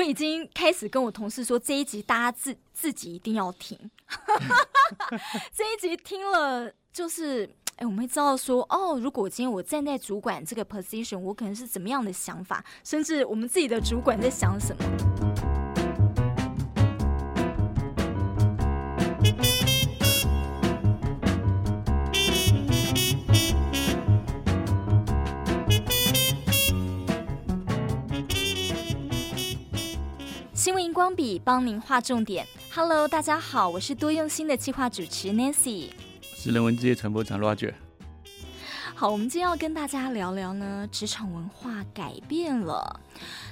我已经开始跟我同事说，这一集大家自自己一定要听。这一集听了，就是哎，我们会知道说，哦，如果今天我站在主管这个 position，我可能是怎么样的想法，甚至我们自己的主管在想什么。笔帮您画重点。Hello，大家好，我是多用心的计划主持 Nancy，是人文之夜传播长 Roger。好，我们今天要跟大家聊聊呢，职场文化改变了。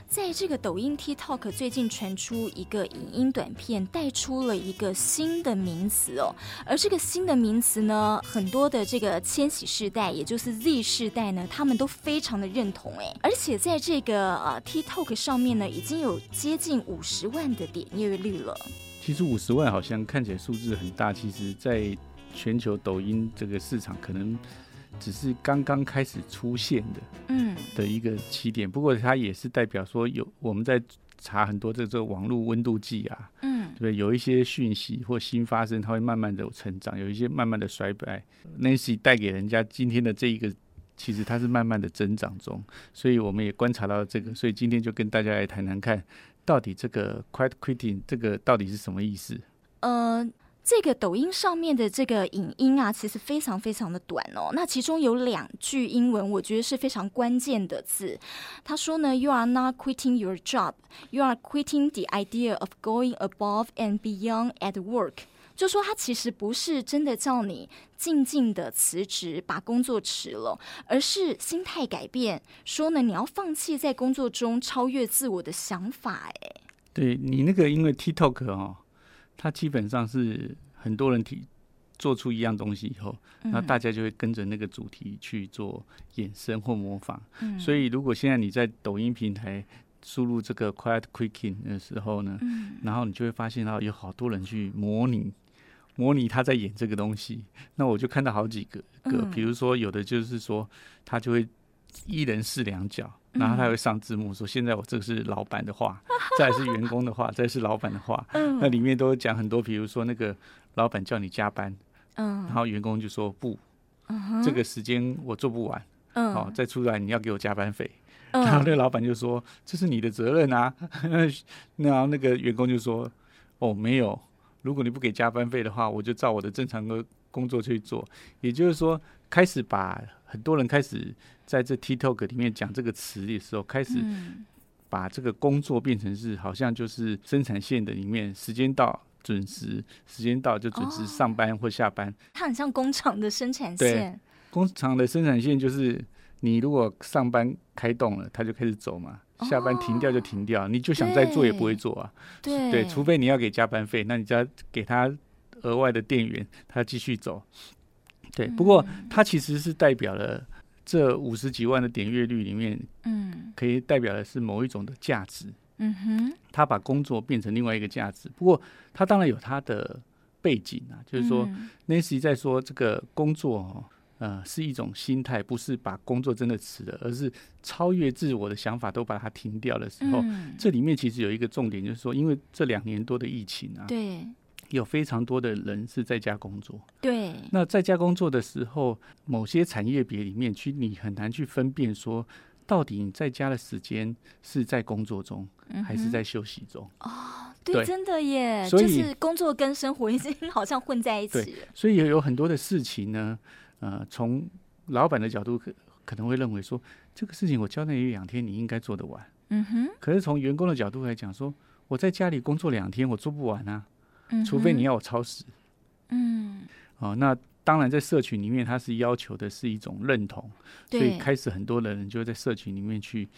在这个抖音 TikTok 最近传出一个影音短片，带出了一个新的名词哦。而这个新的名词呢，很多的这个千禧世代，也就是 Z 世代呢，他们都非常的认同哎。而且在这个呃 TikTok 上面呢，已经有接近五十万的点阅率了。其实五十万好像看起来数字很大，其实在全球抖音这个市场可能。只是刚刚开始出现的，嗯，的一个起点。不过它也是代表说，有我们在查很多这个网络温度计啊，嗯，对，有一些讯息或新发生，它会慢慢的成长，有一些慢慢的衰败。Nancy 带给人家今天的这一个，其实它是慢慢的增长中，所以我们也观察到这个，所以今天就跟大家来谈谈看，到底这个 quiet quitting 这个到底是什么意思？嗯、呃。这个抖音上面的这个影音啊，其实非常非常的短哦。那其中有两句英文，我觉得是非常关键的字。他说呢，You are not quitting your job, you are quitting the idea of going above and beyond at work。就说他其实不是真的叫你静静的辞职，把工作辞了，而是心态改变。说呢，你要放弃在工作中超越自我的想法。哎，对你那个，因为 TikTok 哦。它基本上是很多人提做出一样东西以后，那大家就会跟着那个主题去做衍生或模仿。嗯、所以，如果现在你在抖音平台输入这个 “quiet quicking” 的时候呢，嗯、然后你就会发现到有好多人去模拟模拟他在演这个东西。那我就看到好几个个，比如说有的就是说他就会一人试两角。然后他会上字幕说：“现在我这个是老板的话，再是员工的话，再是老板的话。那里面都讲很多，比如说那个老板叫你加班，然后员工就说不，这个时间我做不完，好，再出来你要给我加班费。然后那个老板就说这是你的责任啊。然后那个员工就说哦，没有，如果你不给加班费的话，我就照我的正常的工作去做。也就是说，开始把很多人开始。”在这 TikTok 里面讲这个词的时候，开始把这个工作变成是好像就是生产线的里面，时间到准时，时间到就准时上班或下班。它很像工厂的生产线。工厂的生产线就是你如果上班开动了，它就开始走嘛；下班停掉就停掉，你就想再做也不会做啊。对，对，除非你要给加班费，那你就要给他额外的电源，他继续走。对，不过它其实是代表了。这五十几万的点阅率里面，嗯，可以代表的是某一种的价值，嗯哼，他把工作变成另外一个价值。不过，他当然有他的背景啊，就是说，Nancy 在说这个工作哦，呃，是一种心态，不是把工作真的辞了，而是超越自我的想法都把它停掉的时候，这里面其实有一个重点，就是说，因为这两年多的疫情啊，对。有非常多的人是在家工作，对。那在家工作的时候，某些产业别里面，去你很难去分辨说，到底你在家的时间是在工作中，还是在休息中？哦，对，对真的耶。所以就是工作跟生活已经 好像混在一起了。所以有很多的事情呢，呃，从老板的角度可可能会认为说，这个事情我交代你两天，你应该做得完。嗯哼。可是从员工的角度来讲，说我在家里工作两天，我做不完啊。除非你要我超时，嗯，哦，那当然在社群里面，它是要求的是一种认同，所以开始很多的人就会在社群里面去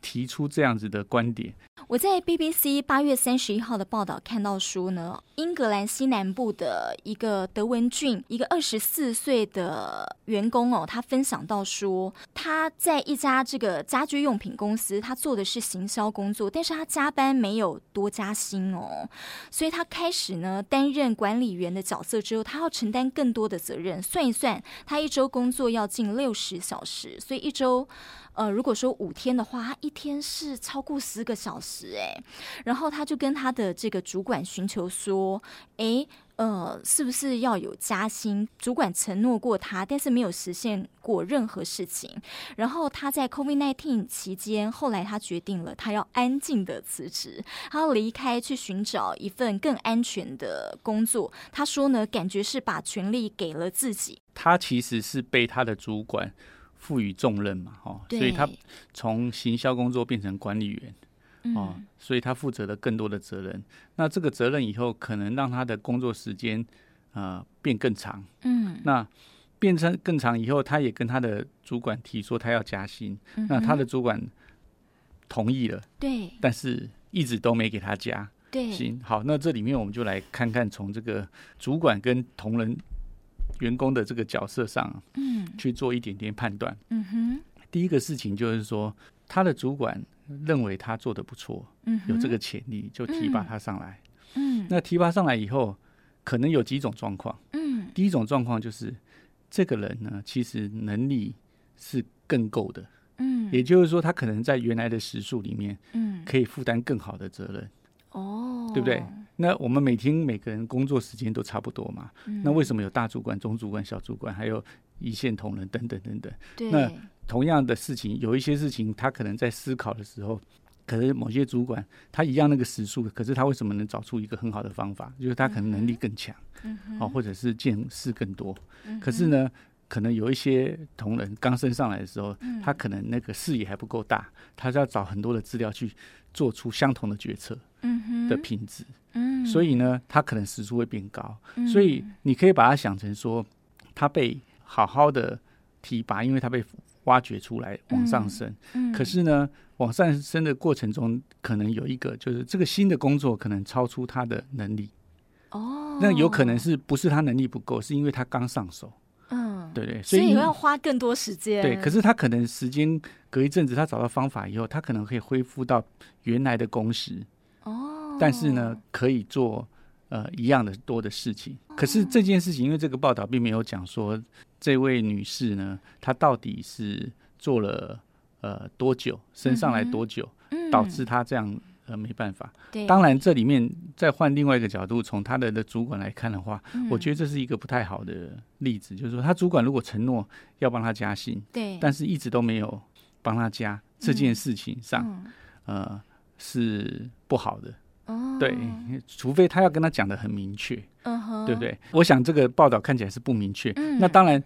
提出这样子的观点。我在 BBC 八月三十一号的报道看到说呢，英格兰西南部的一个德文郡一个二十四岁的员工哦，他分享到说，他在一家这个家居用品公司，他做的是行销工作，但是他加班没有多加薪哦，所以他开始呢担任管理员的角色之后，他要承担更多的责任。算一算，他一周工作要近六十小时，所以一周。呃，如果说五天的话，他一天是超过十个小时哎，然后他就跟他的这个主管寻求说，哎。呃，是不是要有加薪？主管承诺过他，但是没有实现过任何事情。然后他在 COVID-19 期间，后来他决定了，他要安静的辞职，他要离开，去寻找一份更安全的工作。他说呢，感觉是把权力给了自己。他其实是被他的主管赋予重任嘛，哈，所以他从行销工作变成管理员。哦，所以他负责了更多的责任。那这个责任以后可能让他的工作时间呃变更长。嗯，那变成更长以后，他也跟他的主管提说他要加薪。嗯、那他的主管同意了。对，但是一直都没给他加。对，行，好，那这里面我们就来看看从这个主管跟同仁员工的这个角色上，嗯，去做一点点判断。嗯哼，第一个事情就是说他的主管。认为他做的不错，嗯，有这个潜力，就提拔他上来。嗯，那提拔上来以后，可能有几种状况。嗯，第一种状况就是这个人呢，其实能力是更够的。嗯，也就是说，他可能在原来的时数里面，嗯，可以负担更好的责任。哦，对不对？那我们每天每个人工作时间都差不多嘛。那为什么有大主管、中主管、小主管，还有一线同仁等等等等？对。那同样的事情，有一些事情他可能在思考的时候，可是某些主管他一样那个时数，可是他为什么能找出一个很好的方法？就是他可能能力更强，嗯，哦，或者是见识更多。嗯，可是呢，可能有一些同仁刚升上来的时候，他可能那个视野还不够大，他是要找很多的资料去做出相同的决策，嗯的品质，嗯，所以呢，他可能时速会变高。所以你可以把它想成说，他被好好的提拔，因为他被。挖掘出来往上升，可是呢，往上升的过程中，可能有一个就是这个新的工作可能超出他的能力。哦，那有可能是不是他能力不够，是因为他刚上手。嗯，对对，所以，所以要花更多时间。对，可是他可能时间隔一阵子，他找到方法以后，他可能可以恢复到原来的工时。哦，但是呢，可以做。呃，一样的多的事情，可是这件事情，因为这个报道并没有讲说这位女士呢，她到底是做了呃多久，升上来多久，嗯、导致她这样呃没办法。对，当然这里面再换另外一个角度，从他的的主管来看的话，嗯，我觉得这是一个不太好的例子，就是说他主管如果承诺要帮他加薪，对，但是一直都没有帮他加这件事情上，嗯，呃，是不好的。对，除非他要跟他讲的很明确，uh-huh. 对不对？我想这个报道看起来是不明确。嗯、那当然，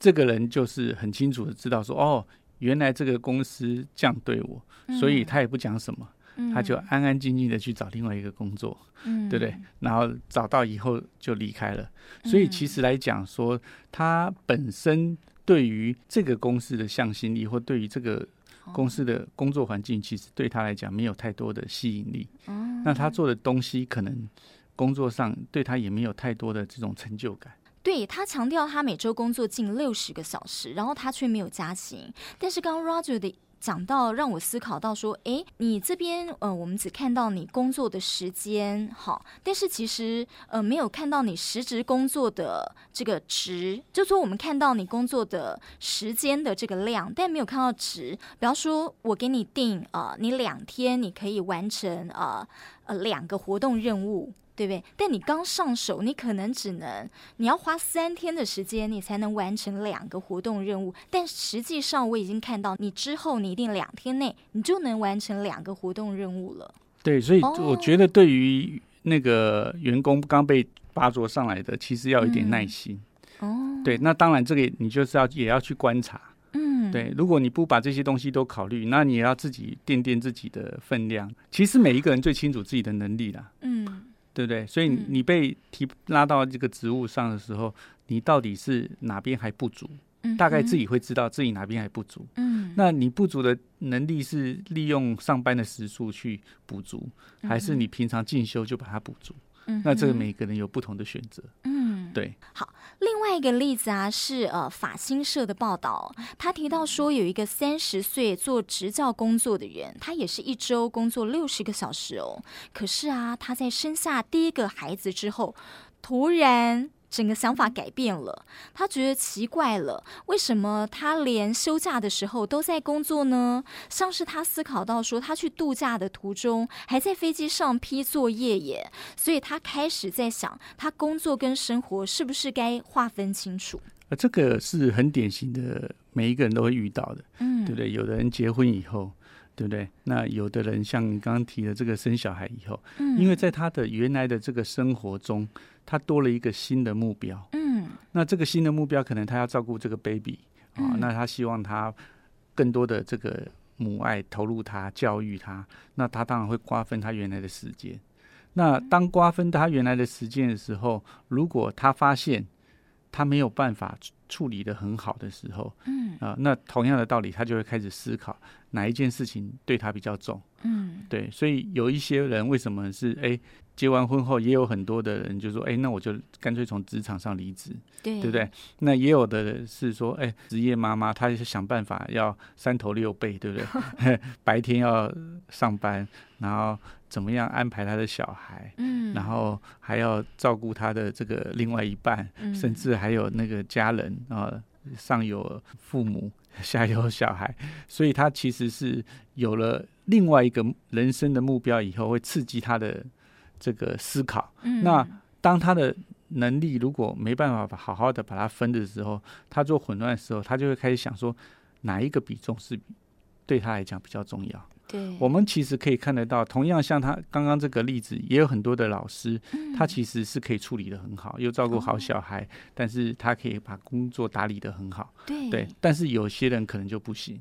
这个人就是很清楚的知道说，哦，原来这个公司这样对我，嗯、所以他也不讲什么，嗯、他就安安静静的去找另外一个工作，嗯、对不对？然后找到以后就离开了。所以其实来讲说，他本身对于这个公司的向心力，或对于这个。公司的工作环境其实对他来讲没有太多的吸引力，嗯，那他做的东西可能工作上对他也没有太多的这种成就感。对，他强调他每周工作近六十个小时，然后他却没有加薪。但是刚刚 Roger 的。讲到让我思考到说，哎，你这边呃，我们只看到你工作的时间，好，但是其实呃，没有看到你实职工作的这个值，就说我们看到你工作的时间的这个量，但没有看到值。比方说，我给你定、呃，你两天你可以完成呃呃两个活动任务。对不对？但你刚上手，你可能只能你要花三天的时间，你才能完成两个活动任务。但实际上，我已经看到你之后，你一定两天内你就能完成两个活动任务了。对，所以我觉得对于那个员工刚被拔擢上来的，其实要有一点耐心。哦，对，那当然这个你就是要也要去观察。嗯，对，如果你不把这些东西都考虑，那你也要自己掂掂自己的分量。其实每一个人最清楚自己的能力啦。嗯。对不对？所以你被提拉到这个职务上的时候，嗯、你到底是哪边还不足？嗯，大概自己会知道自己哪边还不足。嗯，那你不足的能力是利用上班的时数去补足，还是你平常进修就把它补足？嗯，那这个每个人有不同的选择。嗯，对。好，另外一个例子啊，是呃法新社的报道，他提到说有一个三十岁做执教工作的人，他也是一周工作六十个小时哦。可是啊，他在生下第一个孩子之后，突然整个想法改变了。他觉得奇怪了，为什么他连休假的时候都在工作呢？像是他思考到说，他去度假的途中还在飞机上批作业耶，所以他开始在想，他工作跟生活是不是该划分清楚？呃，这个是很典型的，每一个人都会遇到的，嗯，对不对？有的人结婚以后。对不对？那有的人像你刚刚提的这个生小孩以后，嗯，因为在他的原来的这个生活中，他多了一个新的目标，嗯，那这个新的目标可能他要照顾这个 baby 啊，嗯，那他希望他更多的这个母爱投入他教育他，那他当然会瓜分他原来的时间。那当瓜分他原来的时间的时候，如果他发现他没有办法处理的很好的时候，嗯啊，那同样的道理，他就会开始思考。哪一件事情对他比较重？嗯，对，所以有一些人为什么是哎，结完婚后也有很多的人就说哎，那我就干脆从职场上离职，对，对不对？那也有的人是说哎，职业妈妈，她是想办法要三头六臂，对不对？白天要上班，然后怎么样安排她的小孩，嗯，然后还要照顾他的这个另外一半，嗯，甚至还有那个家人啊，上有父母。下有小孩，所以他其实是有了另外一个人生的目标以后，会刺激他的这个思考。嗯。那当他的能力如果没办法好好的把它分的时候，他做混乱的时候，他就会开始想说，哪一个比重是对他来讲比较重要。对，我们其实可以看得到，同样像他刚刚这个例子，也有很多的老师，嗯、他其实是可以处理的很好，又照顾好小孩，哦，但是他可以把工作打理的很好。对，对，但是有些人可能就不行。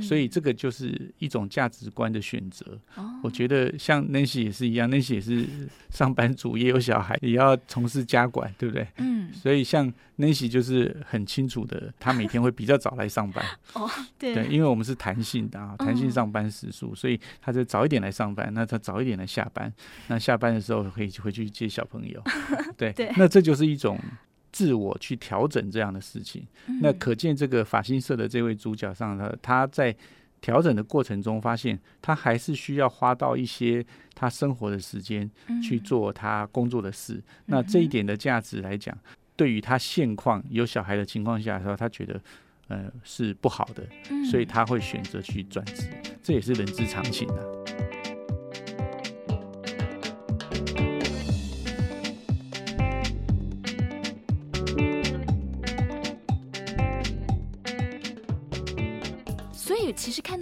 所以这个就是一种价值观的选择。哦。我觉得像 Nancy 也是一样，Nancy 也是上班族，也有小孩，也要从事家管，对不对？嗯。所以像 Nancy 就是很清楚的，他每天会比较早来上班。哦，对。对，因为我们是弹性的啊，弹性上班时数，所以他就早一点来上班，那他早一点来下班，那下班的时候可以回去接小朋友。对。对。那这就是一种。自我去调整这样的事情，那可见这个法新社的这位主角上，他他在调整的过程中，发现他还是需要花到一些他生活的时间去做他工作的事。那这一点的价值来讲，对于他现况有小孩的情况下的时候，他觉得呃是不好的，所以他会选择去转职，这也是人之常情啊。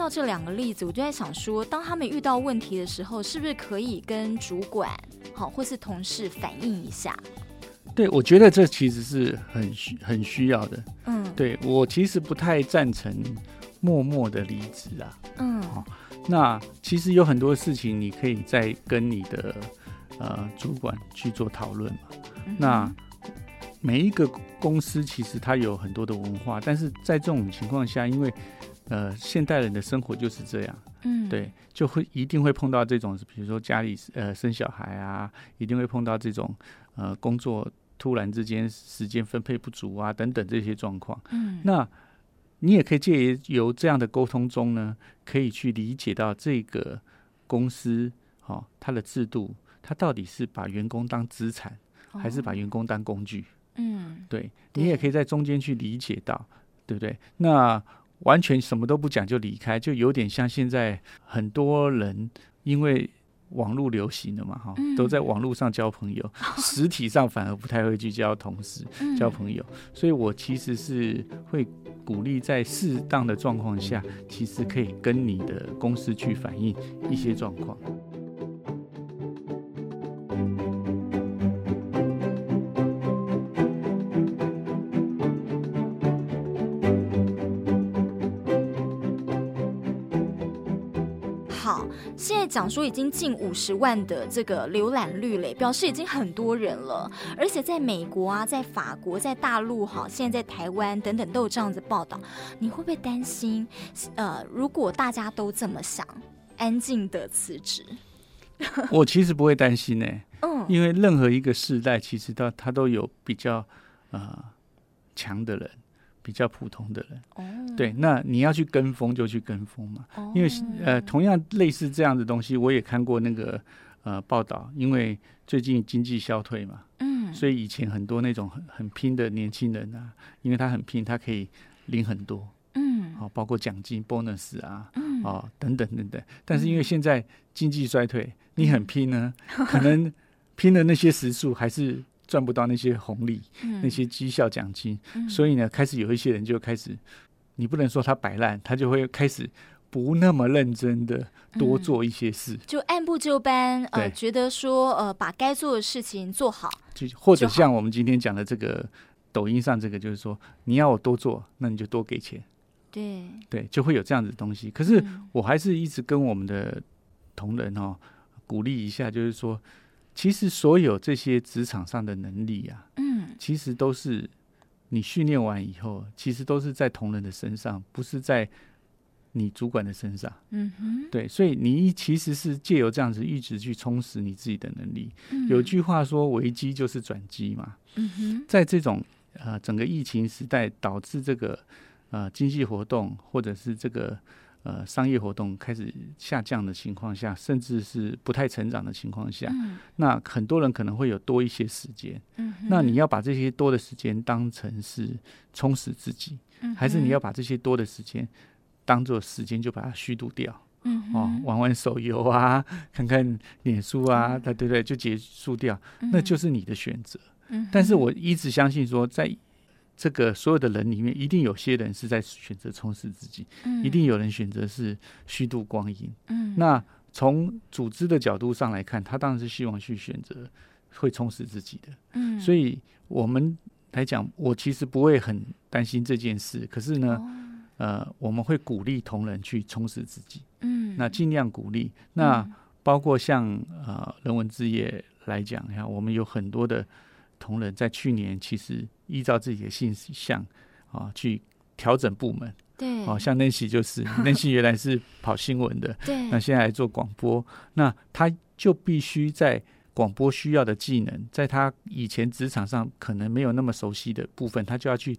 到这两个例子，我就在想说，当他们遇到问题的时候，是不是可以跟主管好或是同事反映一下？对，我觉得这其实是很需很需要的。嗯，对，我其实不太赞成默默的离职啊。嗯，好，那其实有很多事情你可以再跟你的呃主管去做讨论嘛。嗯、那每一个公司其实它有很多的文化，但是在这种情况下，因为呃，现代人的生活就是这样，嗯，对，就会一定会碰到这种，比如说家里呃生小孩啊，一定会碰到这种呃工作突然之间时间分配不足啊等等这些状况。嗯，那你也可以借由这样的沟通中呢，可以去理解到这个公司哦，它的制度，它到底是把员工当资产，还是把员工当工具？嗯，对，你也可以在中间去理解到，对不对？那完全什么都不讲就离开，就有点像现在很多人因为网络流行了嘛，哈，都在网络上交朋友，实体上反而不太会去交同事、交朋友。所以我其实是会鼓励在适当的状况下，其实可以跟你的公司去反映一些状况。讲说已经近五十万的这个浏览率嘞，表示已经很多人了。而且在美国啊，在法国，在大陆哈，现在在台湾等等都有这样子报道。你会不会担心？呃，如果大家都这么想，安静的辞职？我其实不会担心呢、欸。嗯，因为任何一个世代，其实它它都有比较啊强的人。比较普通的人，oh. 对，那你要去跟风就去跟风嘛，oh. 因为呃，同样类似这样的东西，我也看过那个呃报道，因为最近经济消退嘛，嗯，嗯，所以以前很多那种很很拼的年轻人啊，因为他很拼，他可以领很多，嗯，好，包括奖金、bonus 啊，嗯，哦，等等等等。但是因为现在经济衰退，你很拼呢，可能拼的那些时数还是赚不到那些红利，那些绩效奖金，所以呢，开始有一些人就开始，你不能说他摆烂，他就会开始。不那么认真的多做一些事，嗯、就按部就班，呃，觉得说呃，把该做的事情做好，就或者像我们今天讲的这个抖音上这个，就是说你要我多做，那你就多给钱，对。对，就会有这样子的东西。可是我还是一直跟我们的同仁哦鼓励一下，就是说，其实所有这些职场上的能力啊，嗯，其实都是你训练完以后，其实都是在同仁的身上，不是在。你主管的身上，嗯哼，对，所以你其实是借由这样子一直去充实你自己的能力。嗯、有句话说，危机就是转机嘛。嗯哼，在这种呃整个疫情时代，导致这个呃经济活动或者是这个呃商业活动开始下降的情况下，甚至是不太成长的情况下，嗯、那很多人可能会有多一些时间。嗯，那你要把这些多的时间当成是充实自己，嗯、还是你要把这些多的时间？当做时间就把它虚度掉，嗯，哦，玩玩手游啊，看看脸书啊，对对对，就结束掉，嗯、那就是你的选择。嗯，但是我一直相信说，在这个所有的人里面，一定有些人是在选择充实自己，嗯，一定有人选择是虚度光阴。嗯，那从组织的角度上来看，他当然是希望去选择会充实自己的。嗯，所以我们来讲，我其实不会很担心这件事。可是呢，哦呃，我们会鼓励同仁去充实自己，嗯，那尽量鼓励。那包括像呃人文之夜来讲，你看我们有很多的同仁在去年其实依照自己的性向啊去调整部门，对，哦，像 Nancy 就是 Nancy 原来是跑新闻的，对，那现在来做广播，那他就必须在广播需要的技能，在他以前职场上可能没有那么熟悉的部分，他就要去。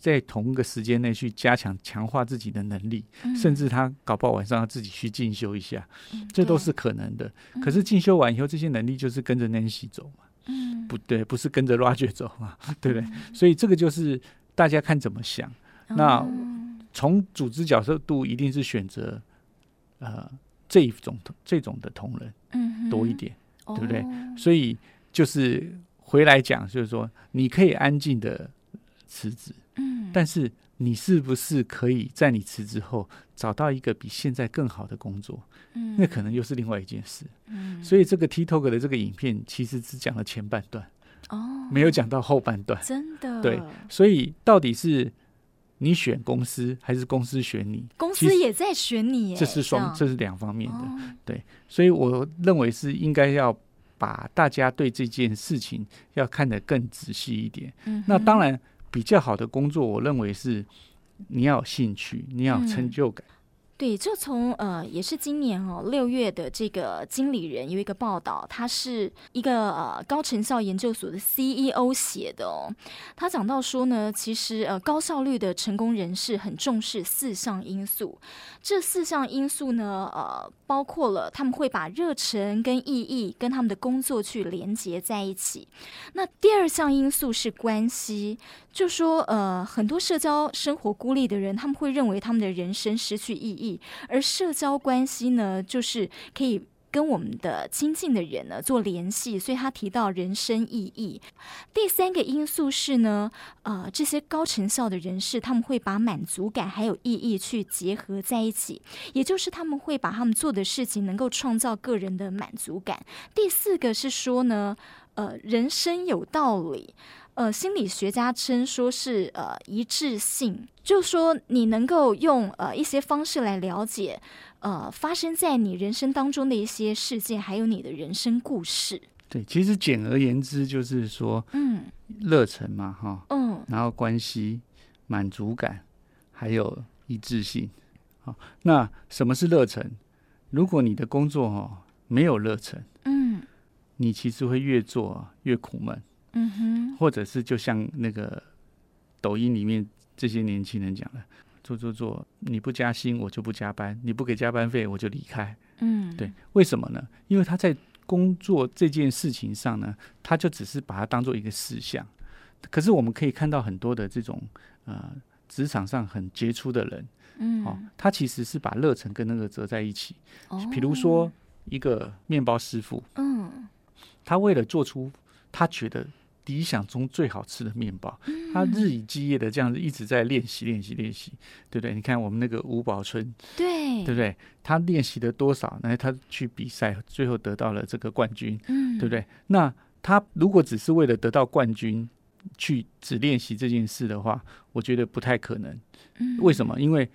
在同一个时间内去加强、强化自己的能力，嗯、甚至他搞不好晚上要自己去进修一下，嗯、这都是可能的。嗯、可是进修完以后，这些能力就是跟着 Nancy 走嘛，嗯，不对，不是跟着 Roger 走嘛，对不对？嗯、所以这个就是大家看怎么想。嗯、那从组织角色度，一定是选择呃这一种这种的同仁，嗯，多一点，哦、对不对？所以就是回来讲，就是说你可以安静的辞职。嗯，但是你是不是可以在你辞职后找到一个比现在更好的工作？嗯，那可能又是另外一件事。嗯，所以这个 TikTok 的这个影片其实只讲了前半段，哦，没有讲到后半段。真的，对，所以到底是你选公司还是公司选你？公司也在选你，这是双，这是两方面的。哦，对，所以我认为是应该要把大家对这件事情要看得更仔细一点。嗯，那当然。比较好的工作，我认为是你要有兴趣，你要有成就感。对，就从呃，也是今年哦六月的这个经理人有一个报道，他是一个呃高成效研究所的 CEO 写的哦。他讲到说呢，其实呃高效率的成功人士很重视四项因素，这四项因素呢呃包括了他们会把热忱跟意义跟他们的工作去连接在一起。那第二项因素是关系，就说呃很多社交生活孤立的人，他们会认为他们的人生失去意义。而社交关系呢，就是可以跟我们的亲近的人呢做联系，所以他提到人生意义。第三个因素是呢，呃，这些高成效的人士，他们会把满足感还有意义去结合在一起，也就是他们会把他们做的事情能够创造个人的满足感。第四个是说呢，呃，人生有道理。呃，心理学家称说是呃一致性，就说你能够用呃一些方式来了解呃发生在你人生当中的一些事件，还有你的人生故事。对，其实简而言之就是说，嗯，热忱嘛，哈，嗯，然后关系、满足感，还有一致性。好，那什么是热忱？如果你的工作哦没有热忱，嗯，你其实会越做越苦闷。嗯哼，或者是就像那个抖音里面这些年轻人讲的，做做做，你不加薪我就不加班，你不给加班费我就离开。嗯，对，为什么呢？因为他在工作这件事情上呢，他就只是把它当做一个事项。可是我们可以看到很多的这种呃职场上很杰出的人，嗯，哦，他其实是把热忱跟那个折在一起。哦，比如说一个面包师傅，嗯，他为了做出他觉得理想中最好吃的面包，嗯，他日以继夜的这样子一直在练习练习练习，对不对？你看我们那个吴宝春，对，对不对？他练习了多少？那他去比赛，最后得到了这个冠军，嗯，对不对？那他如果只是为了得到冠军，去只练习这件事的话，我觉得不太可能。嗯，为什么？因为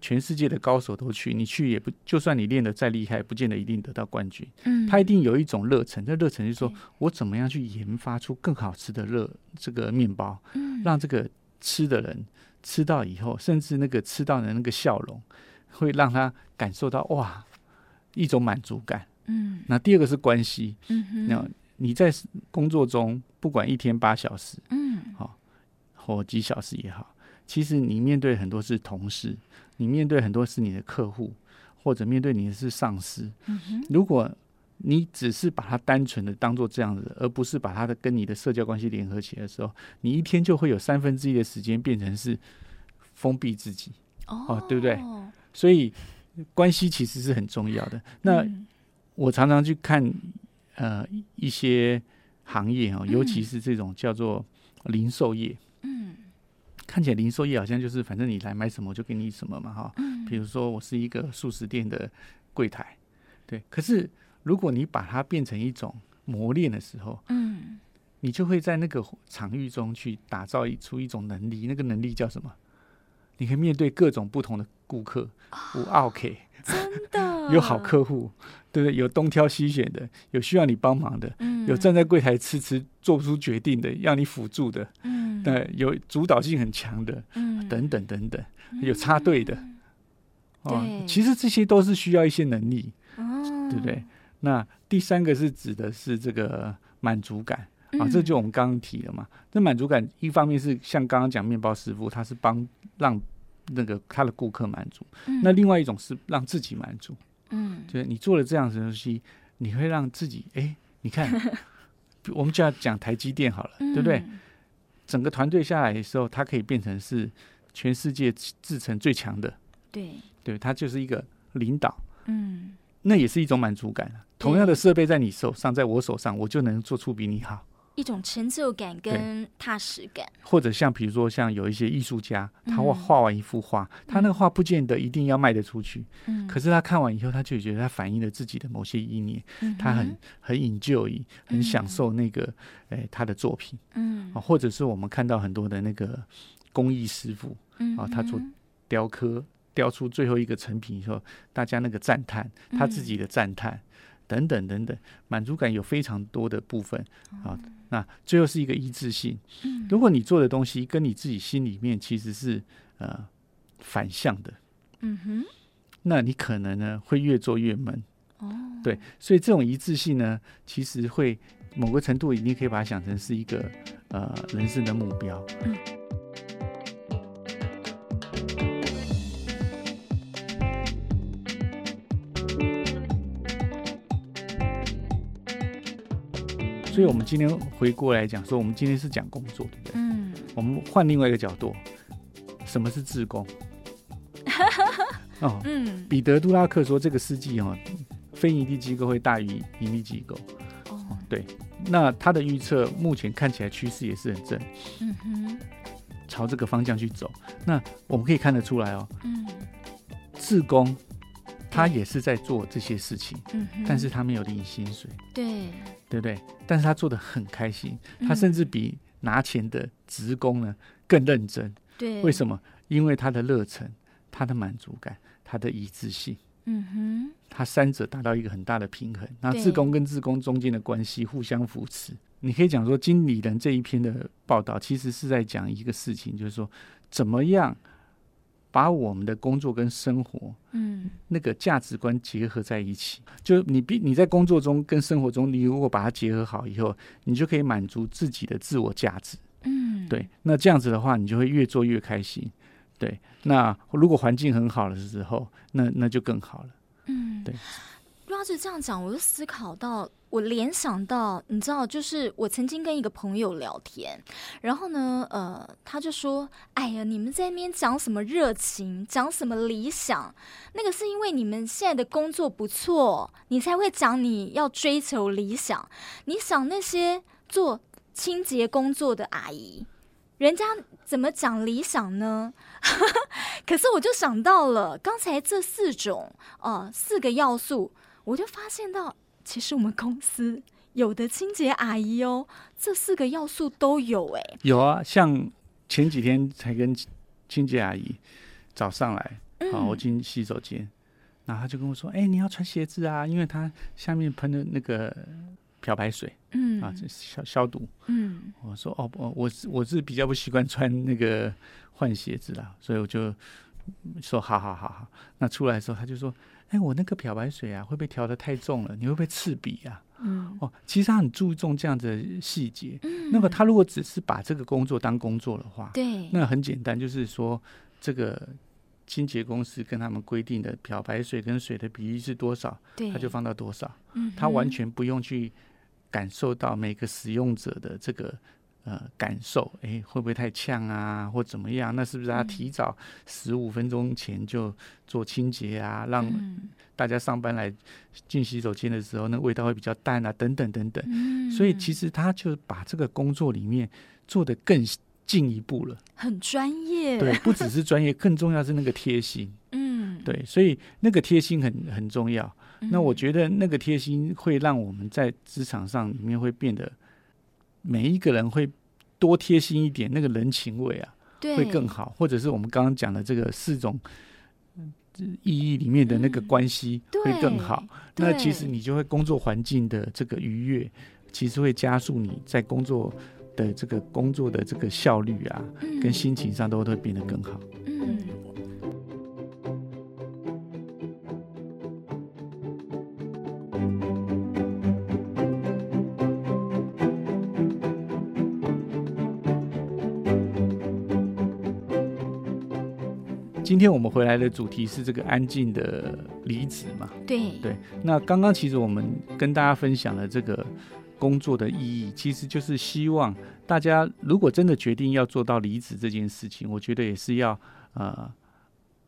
全世界的高手都去，你去也不，就算你练得再厉害，不见得一定得到冠军。嗯，他一定有一种热忱，这热忱就是说我怎么样去研发出更好吃的热这个面包，嗯，让这个吃的人吃到以后，甚至那个吃到的那个笑容，会让他感受到哇一种满足感。嗯，那第二个是关系。嗯哼，那。你在工作中，不管一天八小时，嗯，好，或几小时也好，其实你面对很多是同事，你面对很多是你的客户，或者面对你的是上司。嗯，如果你只是把它单纯的当做这样子，而不是把它的跟你的社交关系联合起来的时候，你一天就会有三分之一的时间变成是封闭自己。哦，对不对？所以关系其实是很重要的。那我常常去看。呃，一些行业哦，尤其是这种叫做零售业，嗯，看起来零售业好像就是反正你来买什么就给你什么嘛，哈，嗯，比如说我是一个素食店的柜台，对，可是如果你把它变成一种磨练的时候，嗯，你就会在那个场域中去打造出一种能力，那个能力叫什么？你可以面对各种不同的顾客，无 OK，真的。有好客户。对不对？有东挑西选的，有需要你帮忙的，嗯、有站在柜台迟迟做不出决定的，要你辅助的，嗯，对，有主导性很强的，嗯，等等等等，有插队的，嗯、哦，对其实这些都是需要一些能力，哦、对不对？那第三个是指的是这个满足感啊，这就我们刚刚提了嘛。这满足感一方面是像刚刚讲面包师傅，他是帮让那个他的顾客满足，嗯、那另外一种是让自己满足。嗯，就是你做了这样子的东西，你会让自己哎，你看，我们就要讲台积电好了，对不对？整个团队下来的时候，它可以变成是全世界制成最强的，对。对，它就是一个领导，嗯，那也是一种满足感。同样的设备在你手上，在我手上，我就能做出比你好。一种成就感跟踏实感，或者像比如说像有一些艺术家，他画画完一幅画，嗯、他那个画不见得一定要卖得出去，嗯，可是他看完以后，他就觉得他反映了自己的某些意念，嗯、他很很 enjoy，很享受那个、嗯。哎、他的作品，嗯，啊或者是我们看到很多的那个工艺师傅，嗯，啊，他做雕刻，雕出最后一个成品以后，大家那个赞叹，他自己的赞叹。嗯等等等等，满足感有非常多的部分啊。那最后是一个一致性。如果你做的东西跟你自己心里面其实是呃反向的，嗯哼，那你可能呢会越做越闷。哦，对，所以这种一致性呢，其实会某个程度，你可以把它想成是一个呃人生的目标。嗯。所以，我们今天回过来讲说，我们今天是讲工作，对不对？嗯。我们换另外一个角度，什么是自工？哦，嗯。彼得·杜拉克说，这个世纪哈，非营利机构会大于盈利机构。哦。对。那他的预测目前看起来趋势也是很正。嗯哼。朝这个方向去走，那我们可以看得出来哦。嗯。自工。他也是在做这些事情，嗯、但是他没有领薪水，对，对不对？但是他做的很开心，他甚至比拿钱的职工呢更认真，对，为什么？因为他的热忱、他的满足感、他的一致性，嗯哼，他三者达到一个很大的平衡。那自工跟自工中间的关系互相扶持，你可以讲说，经理人这一篇的报道其实是在讲一个事情，就是说怎么样。把我们的工作跟生活，嗯，那个价值观结合在一起，就你必你在工作中跟生活中，你如果把它结合好以后，你就可以满足自己的自我价值，嗯，对。那这样子的话，你就会越做越开心，对。那如果环境很好的时候，那那就更好了，嗯，对。如果是这样讲，我就思考到我联想到，你知道，就是我曾经跟一个朋友聊天，然后呢，呃，他就说：“哎呀，你们在那边讲什么热情，讲什么理想？那个是因为你们现在的工作不错，你才会讲你要追求理想。你想那些做清洁工作的阿姨，人家怎么讲理想呢？可是我就想到了刚才这四种，呃，四个要素，我就发现到。”其实我们公司有的清洁阿姨哦，这四个要素都有哎。有啊，像前几天才跟清洁阿姨早上来，嗯、啊，我进洗手间，然后她就跟我说：“哎，你要穿鞋子啊，因为他下面喷的那个漂白水，嗯啊，消消毒。”嗯，我说：“哦，我我我是比较不习惯穿那个换鞋子啦，所以我就说好好好好。那出来的时候，他就说。”哎，我那个漂白水啊，会不会调的太重了？你会不会刺鼻啊？嗯，哦，其实他很注重这样的细节。嗯，那么他如果只是把这个工作当工作的话，对，那很简单，就是说这个清洁公司跟他们规定的漂白水跟水的比例是多少，对，他就放到多少。嗯，他完全不用去感受到每个使用者的这个。呃，感受，哎，会不会太呛啊，或怎么样？那是不是他提早十五分钟前就做清洁啊，让大家上班来进洗手间的时候，那味道会比较淡啊，等等等等。嗯，所以其实他就把这个工作里面做得更进一步了，很专业。对，不只是专业，更重要是那个贴心。嗯，对，所以那个贴心很很重要。那我觉得那个贴心会让我们在职场上里面会变得。每一个人会多贴心一点，那个人情味啊，会更好。或者是我们刚刚讲的这个四种意义里面的那个关系会更好。嗯、那其实你就会工作环境的这个愉悦，其实会加速你在工作的这个工作的这个效率啊，嗯、跟心情上都会变得更好。嗯。今天我们回来的主题是这个安静的离职嘛？对对。那刚刚其实我们跟大家分享了这个工作的意义，其实就是希望大家如果真的决定要做到离职这件事情，我觉得也是要呃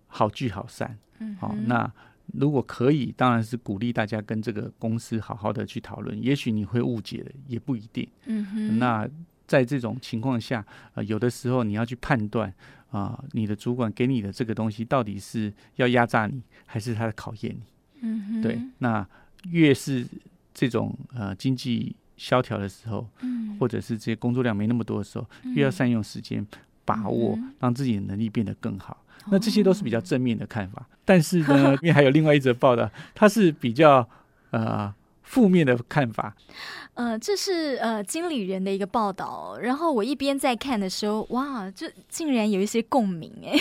好聚好散。嗯哼。好，那如果可以，当然是鼓励大家跟这个公司好好的去讨论。也许你会误解的，也不一定。嗯哼。那在这种情况下，呃，有的时候你要去判断。啊、呃，你的主管给你的这个东西，到底是要压榨你，还是他在考验你？嗯哼，对。那越是这种呃经济萧条的时候，嗯，或者是这些工作量没那么多的时候，嗯、越要善用时间，把握，嗯、让自己的能力变得更好。那这些都是比较正面的看法。哦、但是呢，因为还有另外一则报道，它是比较呃。负面的看法，呃，这是呃经理人的一个报道。然后我一边在看的时候，哇，这竟然有一些共鸣哎。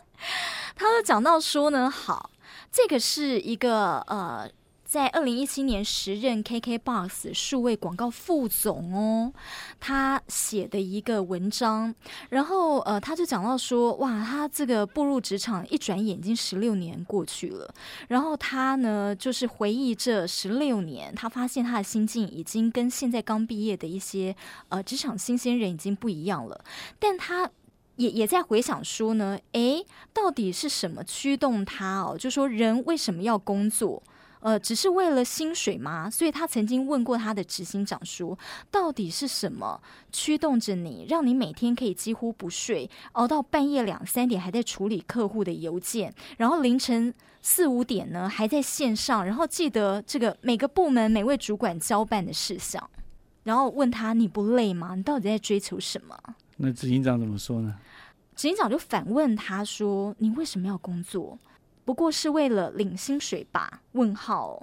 他就讲到说呢，好，这个是一个呃。在二零一七年时任 KKBOX 数位广告副总哦，他写的一个文章，然后呃，他就讲到说，哇，他这个步入职场一转眼已经十六年过去了，然后他呢就是回忆这十六年，他发现他的心境已经跟现在刚毕业的一些呃职场新鲜人已经不一样了，但他也也在回想说呢，诶，到底是什么驱动他哦？就说人为什么要工作？呃，只是为了薪水吗？所以他曾经问过他的执行长说：“到底是什么驱动着你，让你每天可以几乎不睡，熬到半夜两三点还在处理客户的邮件，然后凌晨四五点呢还在线上，然后记得这个每个部门每位主管交办的事项，然后问他你不累吗？你到底在追求什么？”那执行长怎么说呢？执行长就反问他说：“你为什么要工作？”不过是为了领薪水吧？问号。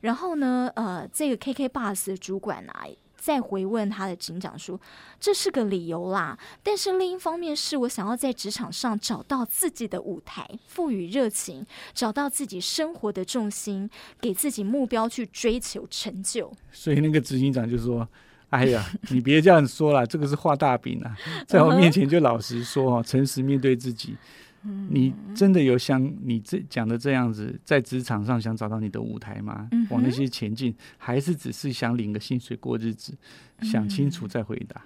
然后呢，呃，这个 KK Bus 的主管啊，再回问他的警长说：“这是个理由啦，但是另一方面是我想要在职场上找到自己的舞台，赋予热情，找到自己生活的重心，给自己目标去追求成就。”所以那个执行长就说：“哎呀，你别这样说了，这个是画大饼啊，在我面前就老实说，诚实面对自己。”嗯，你真的有想你这讲的这样子，在职场上想找到你的舞台吗？嗯、往那些前进，还是只是想领个薪水过日子？嗯、想清楚再回答。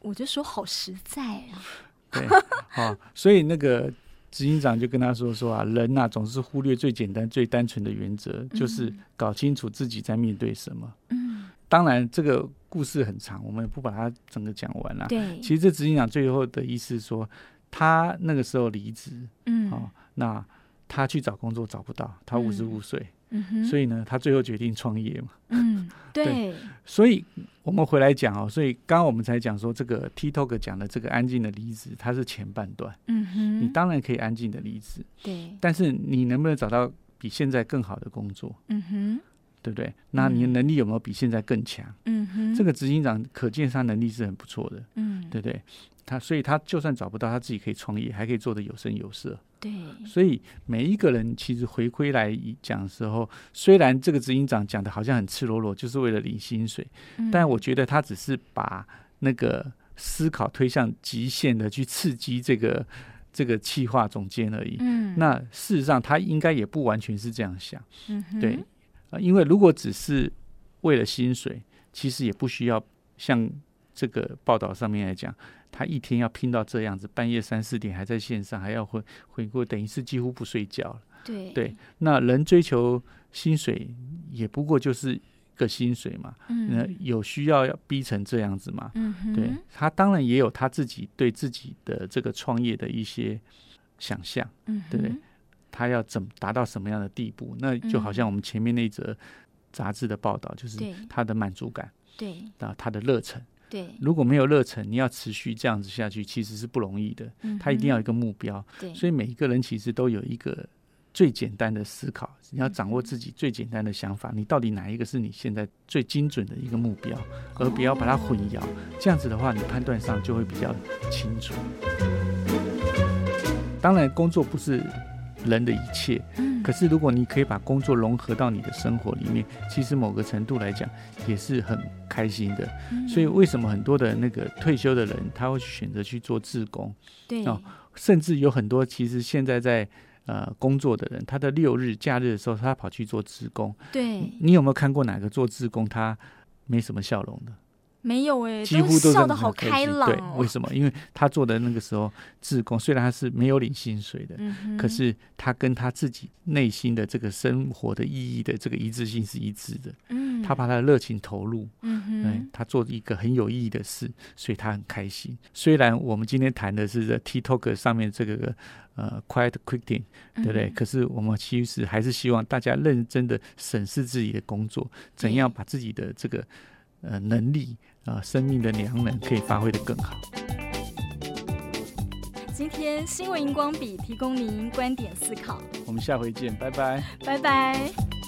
我就说好实在啊。对，好，所以那个执行长就跟他说说啊，人呐、啊、总是忽略最简单、最单纯的原则，就是搞清楚自己在面对什么。嗯，当然这个故事很长，我们也不把它整个讲完了。对，其实这执行长最后的意思说。他那个时候离职，嗯，哦，那他去找工作找不到，他五十五岁，嗯哼，所以呢，他最后决定创业嘛，嗯，对，对，所以我们回来讲哦，所以刚刚我们才讲说这个 TikTok 讲的这个安静的离职，它是前半段，嗯哼，你当然可以安静的离职，对，但是你能不能找到比现在更好的工作，嗯哼，对不对？那你的能力有没有比现在更强？嗯哼，这个执行长可见他能力是很不错的，嗯，对不对？他所以，他就算找不到，他自己可以创业，还可以做的有声有色。对，所以每一个人其实回归来讲的时候，虽然这个执行长讲的好像很赤裸裸，就是为了领薪水，嗯、但我觉得他只是把那个思考推向极限的去刺激这个这个企划总监而已。嗯，那事实上他应该也不完全是这样想。嗯哼，对，啊，因为如果只是为了薪水，其实也不需要像这个报道上面来讲。他一天要拼到这样子，半夜三四点还在线上，还要回回过，等于是几乎不睡觉了。对对，那人追求薪水，也不过就是个薪水嘛。嗯，那有需要要逼成这样子嘛？嗯哼，对，他当然也有他自己对自己的这个创业的一些想象。嗯哼，对，他要怎么达到什么样的地步？那就好像我们前面那则杂志的报道，就是他的满足感，对，啊，他的热忱。对，如果没有热忱，你要持续这样子下去，其实是不容易的。嗯，他一定要有一个目标。对，所以每一个人其实都有一个最简单的思考，你要掌握自己最简单的想法，你到底哪一个是你现在最精准的一个目标，而不要把它混淆。这样子的话，你判断上就会比较清楚。当然，工作不是人的一切。可是，如果你可以把工作融合到你的生活里面，其实某个程度来讲也是很开心的。所以，为什么很多的那个退休的人他会选择去做志工？对哦，甚至有很多其实现在在呃工作的人，他的六日假日的时候，他跑去做志工。对，你有没有看过哪个做志工他没什么笑容的？没有哎、欸，几乎都笑得好开朗、哦。对，为什么？因为他做的那个时候，志工虽然他是没有领薪水的，嗯、可是他跟他自己内心的这个生活的意义的这个一致性是一致的。嗯，他把他的热情投入，嗯哼，他做一个很有意义的事，所以他很开心。虽然我们今天谈的是在 TikTok 上面这个呃 Quiet Quitting，对不对？嗯、可是我们其实还是希望大家认真的审视自己的工作，怎样把自己的这个呃能力。啊、呃，生命的良能可以发挥得更好。今天新闻荧光笔提供您观点思考，我们下回见，拜拜，拜拜。